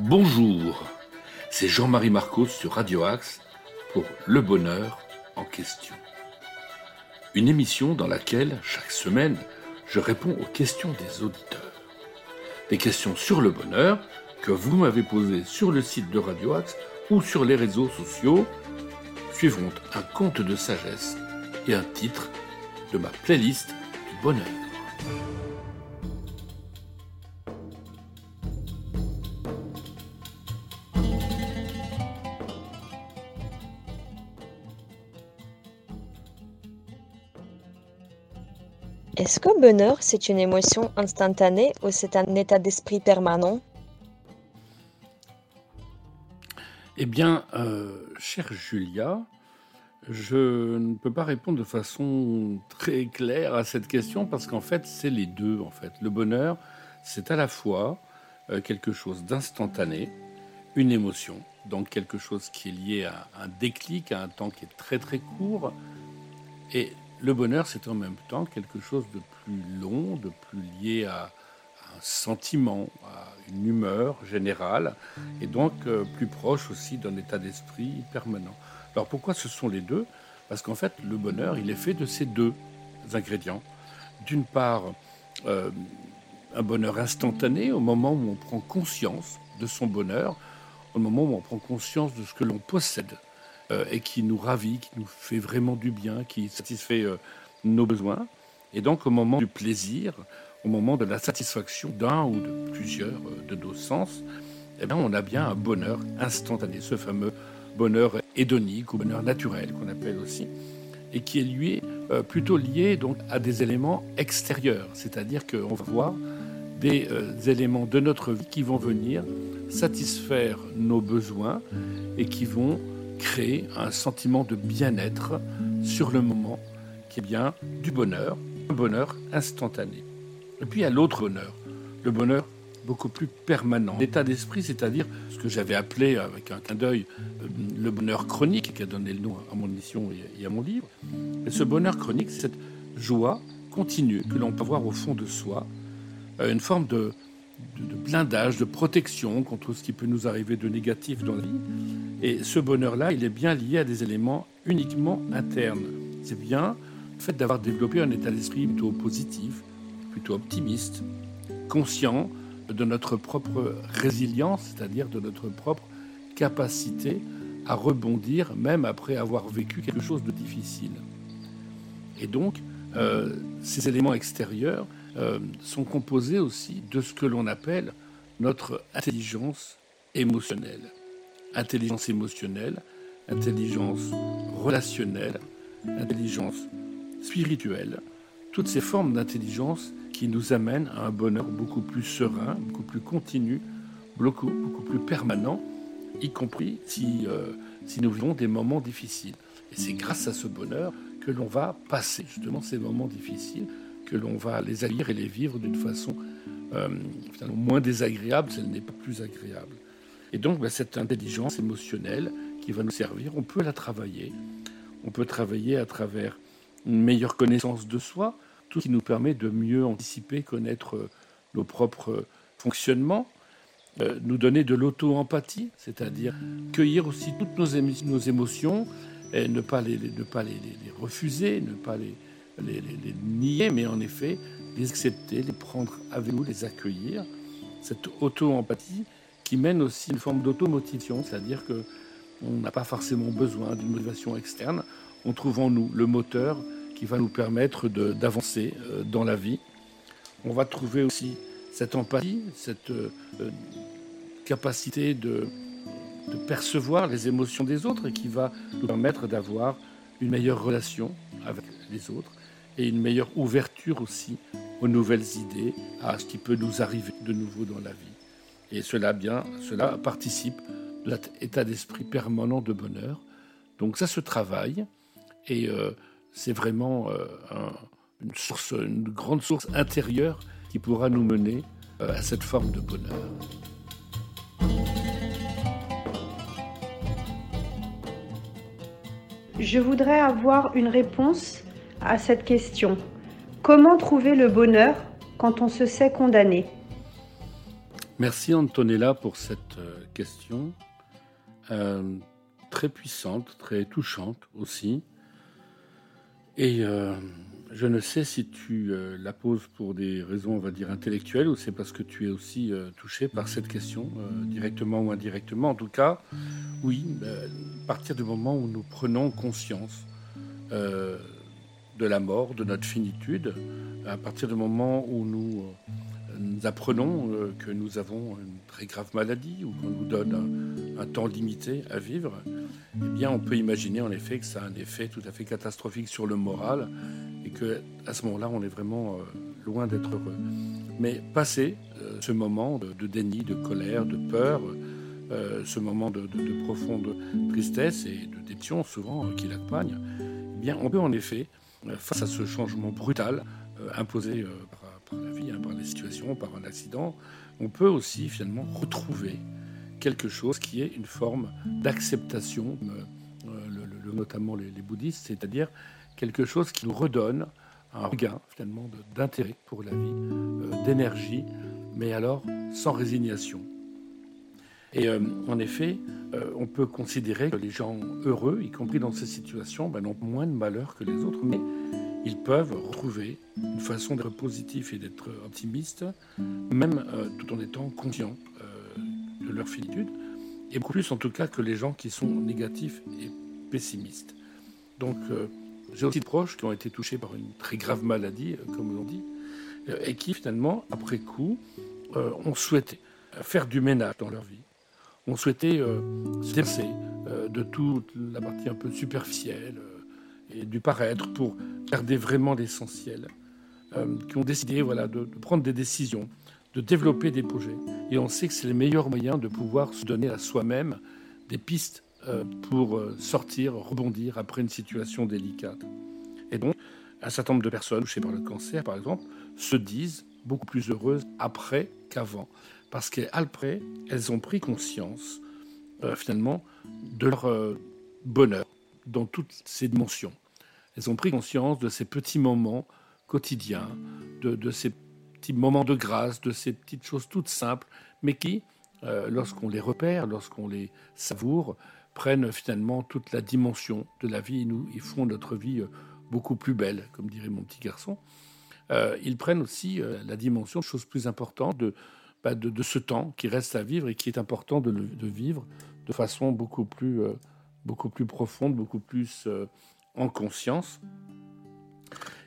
Bonjour, c'est Jean-Marie Marcos sur Radio Axe pour Le Bonheur en question. Une émission dans laquelle, chaque semaine, je réponds aux questions des auditeurs. Des questions sur le bonheur que vous m'avez posées sur le site de Radio Axe ou sur les réseaux sociaux suivront un conte de sagesse et un titre de ma playlist du bonheur. Est-ce que bonheur, c'est une émotion instantanée ou c'est un état d'esprit permanent? Eh bien, euh, chère Julia, je ne peux pas répondre de façon très claire à cette question parce qu'en fait, c'est les deux. En fait, le bonheur, c'est à la fois euh, quelque chose d'instantané, une émotion, donc quelque chose qui est lié à un déclic, à un temps qui est très très court, et le bonheur, c'est en même temps quelque chose de plus long, de plus lié à, un sentiment, à une humeur générale, et donc euh, plus proche aussi d'un état d'esprit permanent. Alors pourquoi ce sont les deux? Parce qu'en fait, le bonheur, il est fait de ces deux ingrédients. D'une part, euh, un bonheur instantané au moment où on prend conscience de son bonheur, au moment où on prend conscience de ce que l'on possède euh, et qui nous ravit, qui nous fait vraiment du bien, qui satisfait euh, nos besoins. Et donc au moment du plaisir, au moment de la satisfaction d'un ou de plusieurs euh, de nos sens, eh bien, on a bien un bonheur instantané, ce fameux bonheur hédonique ou bonheur naturel qu'on appelle aussi, et qui est lui plutôt lié donc à des éléments extérieurs, c'est-à-dire qu'on va voir des éléments de notre vie qui vont venir satisfaire nos besoins et qui vont créer un sentiment de bien-être sur le moment, qui est bien du bonheur, un bonheur instantané. Et puis il y a l'autre bonheur, le bonheur beaucoup plus permanent, l'état d'esprit, c'est-à-dire ce que j'avais appelé avec un clin d'œil euh, le bonheur chronique, qui a donné le nom à mon émission et à mon livre. Et ce bonheur chronique, c'est cette joie continue que l'on peut avoir au fond de soi, euh, une forme de, blindage, de protection contre ce qui peut nous arriver de négatif dans la vie. Et ce bonheur-là, il est bien lié à des éléments uniquement internes. C'est bien le fait d'avoir développé un état d'esprit plutôt positif, plutôt optimiste, conscient de notre propre résilience, c'est-à-dire de notre propre capacité à rebondir même après avoir vécu quelque chose de difficile. Et donc, euh, ces éléments extérieurs, euh, sont composés aussi de ce que l'on appelle notre intelligence émotionnelle. Intelligence émotionnelle, intelligence relationnelle, intelligence spirituelle, toutes ces formes d'intelligence qui nous amènent à un bonheur beaucoup plus serein, beaucoup plus continu, beaucoup, beaucoup plus permanent, y compris si, euh, si nous vivons des moments difficiles. Et c'est grâce à ce bonheur que l'on va passer justement ces moments difficiles que l'on va les haïr et les vivre d'une façon euh, moins désagréable, si elle n'est pas plus agréable. Et donc, bah, cette intelligence émotionnelle qui va nous servir, on peut la travailler. On peut travailler à travers une meilleure connaissance de soi, tout ce qui nous permet de mieux anticiper, connaître euh, nos propres fonctionnements, euh, nous donner de l'auto-empathie, c'est-à-dire cueillir aussi toutes nos, émotions et ne pas les, ne pas les, les refuser, ne pas les, les, nier, mais en effet, les accepter, les prendre avec nous, les accueillir. Cette auto-empathie qui mène aussi une forme d'automotivation, c'est-à-dire que on n'a pas forcément besoin d'une motivation externe. On trouve en nous le moteur qui va nous permettre d'avancer euh, dans la vie. On va trouver aussi cette empathie, cette euh, capacité de, de percevoir les émotions des autres et qui va nous permettre d'avoir une meilleure relation avec les autres et une meilleure ouverture aussi aux nouvelles idées, à ce qui peut nous arriver de nouveau dans la vie. Et cela, bien, cela participe de l'état d'esprit permanent de bonheur. Donc ça se travaille et euh, c'est vraiment euh, une, grande source intérieure qui pourra nous mener euh, à cette forme de bonheur. Je voudrais avoir une réponse à cette question. Comment trouver le bonheur quand on se sait condamné? Merci Antonella pour cette euh, question. Euh, très puissante, très touchante aussi. Et euh, je ne sais si tu la poses pour des raisons, on va dire, intellectuelles ou c'est parce que tu es aussi touché par cette question, directement ou indirectement. En tout cas, oui, à partir du moment où nous prenons conscience de la mort, de notre finitude, à partir du moment où nous nous apprenons euh, que nous avons une très grave maladie ou qu'on nous donne un, temps limité à vivre, eh bien, on peut imaginer en effet que ça a un effet tout à fait catastrophique sur le moral et que à ce moment-là, on est vraiment euh, loin d'être heureux. Mais passer euh, ce moment de, déni, de colère, de peur, ce moment de, profonde tristesse et de déception souvent qui l'accompagne, eh bien, on peut en effet, face à ce changement brutal imposé par par la vie, hein, par des situations, par un accident, on peut aussi finalement retrouver quelque chose qui est une forme d'acceptation, euh, notamment les, bouddhistes, c'est-à-dire quelque chose qui nous redonne un regain finalement d'intérêt pour la vie, euh, d'énergie, mais alors sans résignation. Et euh, en effet, on peut considérer que les gens heureux, y compris dans ces situations, ben, n'ont moins de malheur que les autres, mais ils peuvent retrouver une façon d'être positif et d'être optimiste, même euh, tout en étant conscients euh, de leur finitude, et beaucoup plus en tout cas que les gens qui sont négatifs et pessimistes. Donc euh, j'ai aussi de proches qui ont été touchés par une très grave maladie, comme l'on dit, et qui finalement, après coup, ont souhaité faire du ménage dans leur vie. Ont souhaité se débarrasser de toute la partie un peu superficielle et du paraître pour garder vraiment l'essentiel, euh, qui ont décidé voilà, de, prendre des décisions, de développer des projets. Et on sait que c'est le meilleur moyen de pouvoir se donner à soi-même des pistes euh, pour euh, sortir, rebondir après une situation délicate. Et donc, un certain nombre de personnes touchées par le cancer, par exemple, se disent beaucoup plus heureuses après qu'avant. Parce qu'après, elles ont pris conscience, finalement, de leur bonheur dans toutes ces dimensions. Elles ont pris conscience de ces petits moments quotidiens, de, ces petits moments de grâce, de ces petites choses toutes simples, mais qui, euh, lorsqu'on les repère, lorsqu'on les savoure, prennent finalement toute la dimension de la vie et nous, ils font notre vie euh, beaucoup plus belle, comme dirait mon petit garçon. Euh, ils prennent aussi la dimension, chose plus importante, bah, de, ce temps qui reste à vivre et qui est important de, vivre de façon beaucoup plus, beaucoup plus profonde, beaucoup plus en conscience.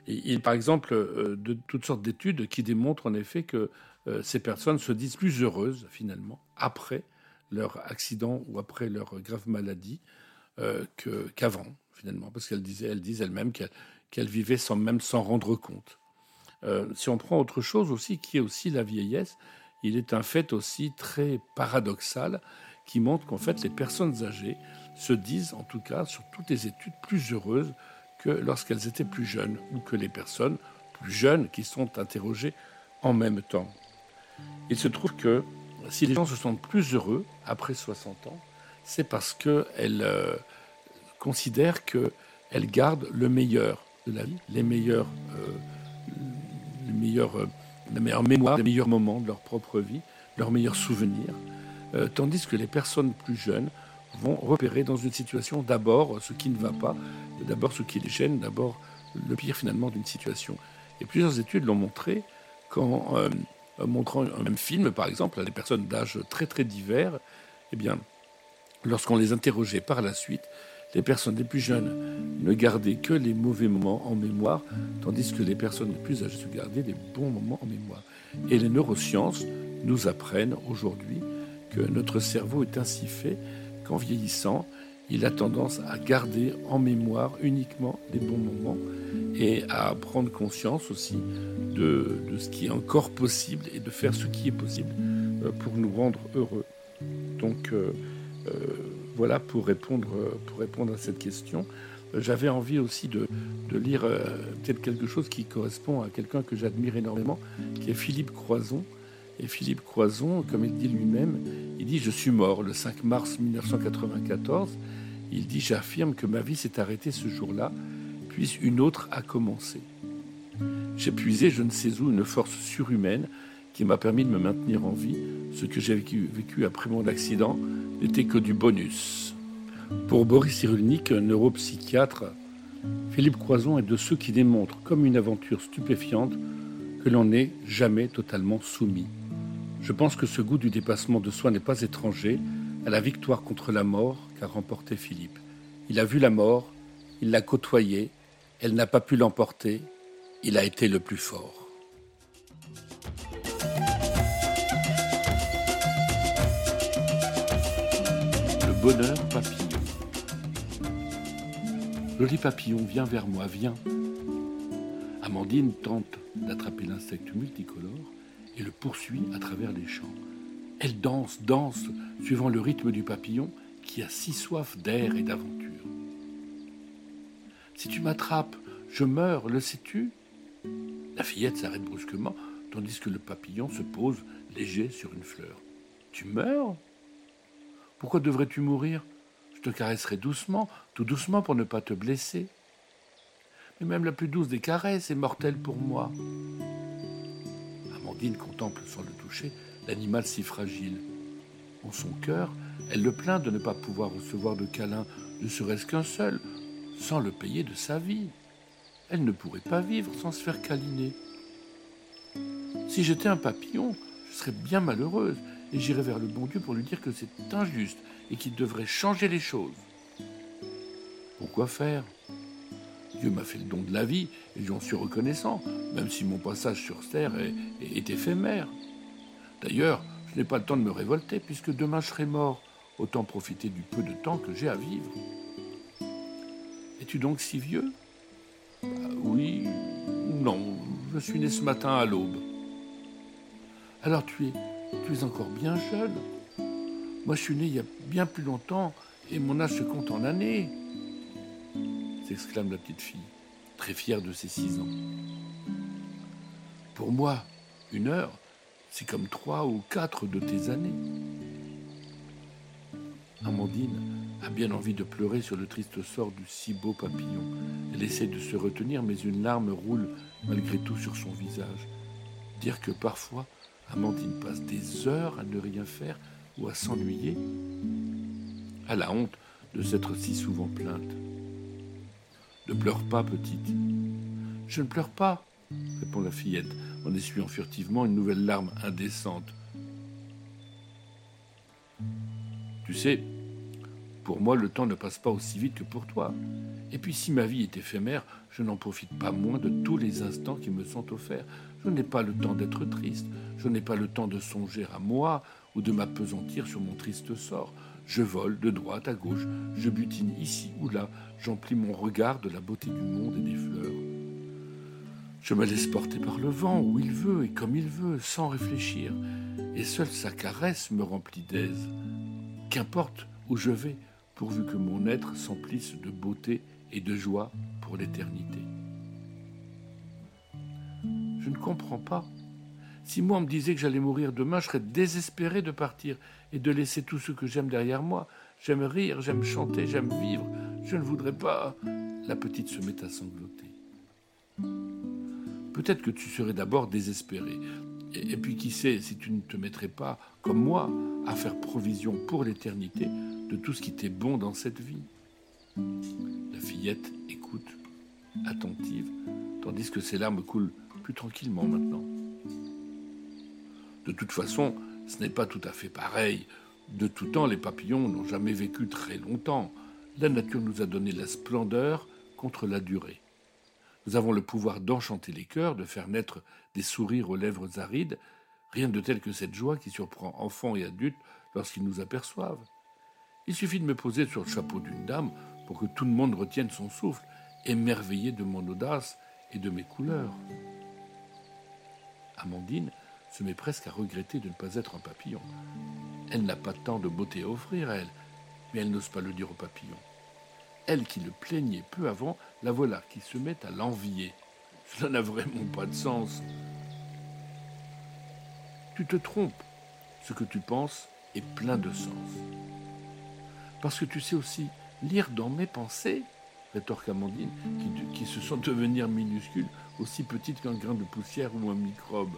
il, par exemple, euh, de toutes sortes d'études qui démontrent en effet que euh, ces personnes se disent plus heureuses finalement après leur accident ou après leur grave maladie euh, qu'avant finalement, parce qu'elles disaient, elles disent elles-mêmes qu'elles vivaient sans même s'en rendre compte. si on prend autre chose aussi, qui est aussi la vieillesse, il est un fait aussi très paradoxal qui montre qu'en fait les personnes âgées se disent, en tout cas sur toutes les études, plus heureuses que lorsqu'elles étaient plus jeunes, ou que les personnes plus jeunes qui sont interrogées en même temps. Il se trouve que si les gens se sentent plus heureux après 60 ans, c'est parce qu'elles euh, considèrent qu'elles gardent le meilleur de la vie, les meilleurs, euh, les meilleurs, euh, la meilleure mémoire, les meilleurs moments de leur propre vie, leurs meilleurs souvenirs, tandis que les personnes plus jeunes vont repérer dans une situation d'abord ce qui ne va pas, d'abord ce qui les gêne, d'abord le pire finalement d'une situation. Et plusieurs études l'ont montré qu'en euh, montrant un même film, par exemple, à des personnes d'âge très très divers, eh bien, lorsqu'on les interrogeait par la suite, les personnes les plus jeunes ne gardaient que les mauvais moments en mémoire, tandis que les personnes les plus âgées se gardaient des bons moments en mémoire. Et les neurosciences nous apprennent aujourd'hui que notre cerveau est ainsi fait qu'en vieillissant, il a tendance à garder en mémoire uniquement les bons moments et à prendre conscience aussi de, ce qui est encore possible et de faire ce qui est possible euh, pour nous rendre heureux. Donc euh, euh, voilà pour répondre, pour répondre à cette question. J'avais envie aussi de, de lire peut-être quelque chose qui correspond à quelqu'un que j'admire énormément, qui est Philippe Croison, et Philippe Croison, comme il dit lui-même, il dit Je suis mort le 5 mars 1994. Il dit J'affirme que ma vie s'est arrêtée ce jour-là, puis une autre a commencé. J'ai puisé je ne sais où une force surhumaine qui m'a permis de me maintenir en vie. Ce que j'ai vécu, après mon accident n'était que du bonus. Pour Boris Cyrulnik, neuropsychiatre, Philippe Croison est de ceux qui démontrent, comme une aventure stupéfiante, que l'on n'est jamais totalement soumis. Je pense que ce goût du dépassement de soi n'est pas étranger à la victoire contre la mort qu'a remporté Philippe. Il a vu la mort, il l'a côtoyée, elle n'a pas pu l'emporter, il a été le plus fort. Bonheur papillon. Joli papillon, viens vers moi, viens. Amandine tente d'attraper l'insecte multicolore et le poursuit à travers les champs. Elle danse, danse, suivant le rythme du papillon qui a si soif d'air et d'aventure. Si tu m'attrapes, je meurs, le sais-tu? La fillette s'arrête brusquement, tandis que le papillon se pose léger sur une fleur. Tu meurs? Pourquoi devrais-tu mourir? Je te caresserai doucement, tout doucement pour ne pas te blesser. Mais même la plus douce des caresses est mortelle pour moi. Amandine contemple sans le toucher l'animal si fragile. En son cœur, elle le plaint de ne pas pouvoir recevoir de câlin, ne serait-ce qu'un seul, sans le payer de sa vie. Elle ne pourrait pas vivre sans se faire câliner. Si j'étais un papillon, je serais bien malheureuse et j'irais vers le bon Dieu pour lui dire que c'est injuste et qu'il devrait changer les choses. Pourquoi faire? Dieu m'a fait le don de la vie et j'en suis reconnaissant, même si mon passage sur terre est, éphémère. D'ailleurs, je n'ai pas le temps de me révolter puisque demain je serai mort. Autant profiter du peu de temps que j'ai à vivre. Es-tu donc si vieux? Bah, Oui, non, je suis né ce matin à l'aube. Alors tu es, tu es encore bien jeune. Moi je suis né il y a bien plus longtemps et mon âge se compte en années s'exclame la petite fille, très fière de ses six ans. Pour moi, une heure, c'est comme trois ou quatre de tes années. Amandine a bien envie de pleurer sur le triste sort du si beau papillon. Elle essaie de se retenir, mais une larme roule malgré tout sur son visage. Dire que parfois, Amandine passe des heures à ne rien faire ou à s'ennuyer. a la honte de s'être si souvent plainte. Ne pleure pas, petite. Je ne pleure pas, répond la fillette en essuyant furtivement une nouvelle larme indécente. Tu sais, pour moi, le temps ne passe pas aussi vite que pour toi. Et puis, si ma vie est éphémère, je n'en profite pas moins de tous les instants qui me sont offerts. Je n'ai pas le temps d'être triste, je n'ai pas le temps de songer à moi ou de m'apesantir sur mon triste sort. Je vole de droite à gauche, je butine ici ou là, j'emplis mon regard de la beauté du monde et des fleurs. Je me laisse porter par le vent où il veut et comme il veut, sans réfléchir, et seule sa caresse me remplit d'aise. Qu'importe où je vais, pourvu que mon être s'emplisse de beauté et de joie pour l'éternité. Je ne comprends pas si moi on me disait que j'allais mourir demain, je serais désespéré de partir et de laisser tout ce que j'aime derrière moi. J'aime rire, j'aime chanter, j'aime vivre. Je ne voudrais pas. La petite se met à sangloter. Peut-être que tu serais d'abord désespéré. Et, puis qui sait si tu ne te mettrais pas, comme moi, à faire provision pour l'éternité de tout ce qui t'est bon dans cette vie. La fillette écoute, attentive, tandis que ses larmes coulent plus tranquillement maintenant. De toute façon, ce n'est pas tout à fait pareil. De tout temps, les papillons n'ont jamais vécu très longtemps. La nature nous a donné la splendeur contre la durée. Nous avons le pouvoir d'enchanter les cœurs, de faire naître des sourires aux lèvres arides, rien de tel que cette joie qui surprend enfants et adultes lorsqu'ils nous aperçoivent. Il suffit de me poser sur le chapeau d'une dame pour que tout le monde retienne son souffle, émerveillé de mon audace et de mes couleurs. Amandine se met presque à regretter de ne pas être un papillon. Elle n'a pas tant de beauté à offrir, elle, mais elle n'ose pas le dire au papillon. Elle qui le plaignait peu avant, la voilà qui se met à l'envier. Cela n'a vraiment pas de sens. Tu te trompes. Ce que tu penses est plein de sens. Parce que tu sais aussi lire dans mes pensées. Rétorque Amandine, qui, qui se sent devenir minuscule, aussi petite qu'un grain de poussière ou un microbe.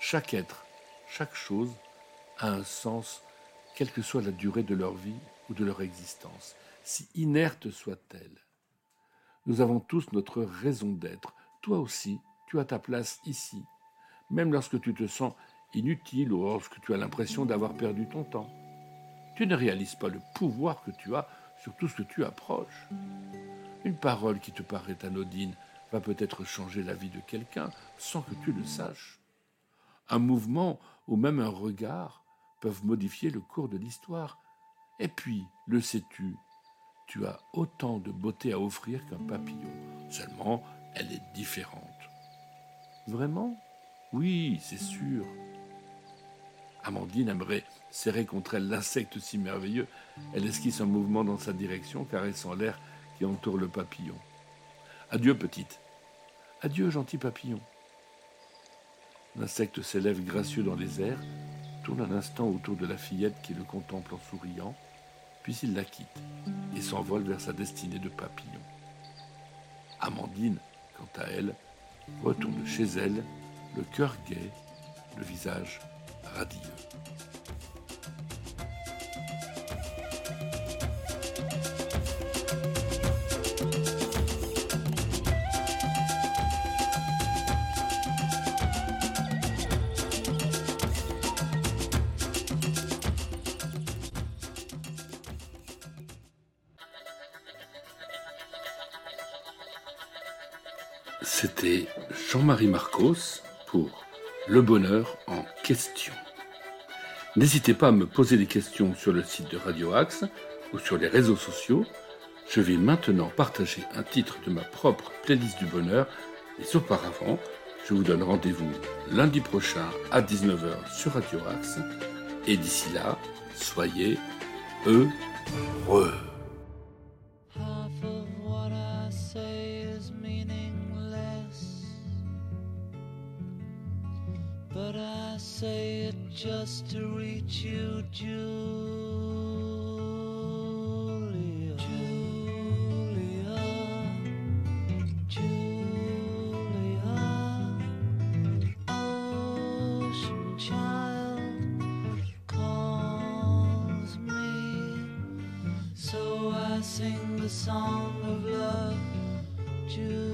Chaque être, chaque chose a un sens, quelle que soit la durée de leur vie ou de leur existence, si inerte soit-elle. Nous avons tous notre raison d'être. Toi aussi, tu as ta place ici, même lorsque tu te sens inutile ou lorsque tu as l'impression d'avoir perdu ton temps. Tu ne réalises pas le pouvoir que tu as sur tout ce que tu approches. Une parole qui te paraît anodine va peut-être changer la vie de quelqu'un sans que tu le saches. Un mouvement ou même un regard peuvent modifier le cours de l'histoire. Et puis, le sais-tu, tu as autant de beauté à offrir qu'un papillon, seulement elle est différente. Vraiment? Oui, c'est sûr. Amandine aimerait serrer contre elle l'insecte si merveilleux. Elle esquisse un mouvement dans sa direction, caressant l'air qui entoure le papillon. Adieu, petite. Adieu, gentil papillon. L'insecte s'élève gracieux dans les airs, tourne un instant autour de la fillette qui le contemple en souriant, puis il la quitte et s'envole vers sa destinée de papillon. Amandine, quant à elle, retourne chez elle, le cœur gai, le visage C'était Jean-Marie Marcos pour Le bonheur en question. N'hésitez pas à me poser des questions sur le site de Radio Axe ou sur les réseaux sociaux. Je vais maintenant partager un titre de ma propre playlist du bonheur, mais auparavant, je vous donne rendez-vous lundi prochain à 19h sur Radio Axe. Et d'ici là, soyez heureux. Say it just to reach you, Julia. Julia. Julia. Ocean child calls me. So I sing the song of love, Julia.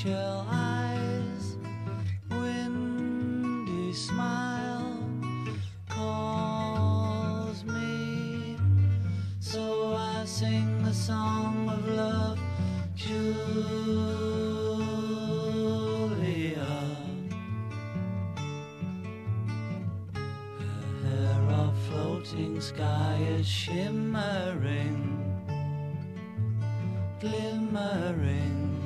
Seashell eyes, windy smile calls me. So I sing the song of love, Julia. Her hair of floating sky is shimmering, glimmering.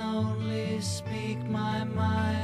Only speak my mind,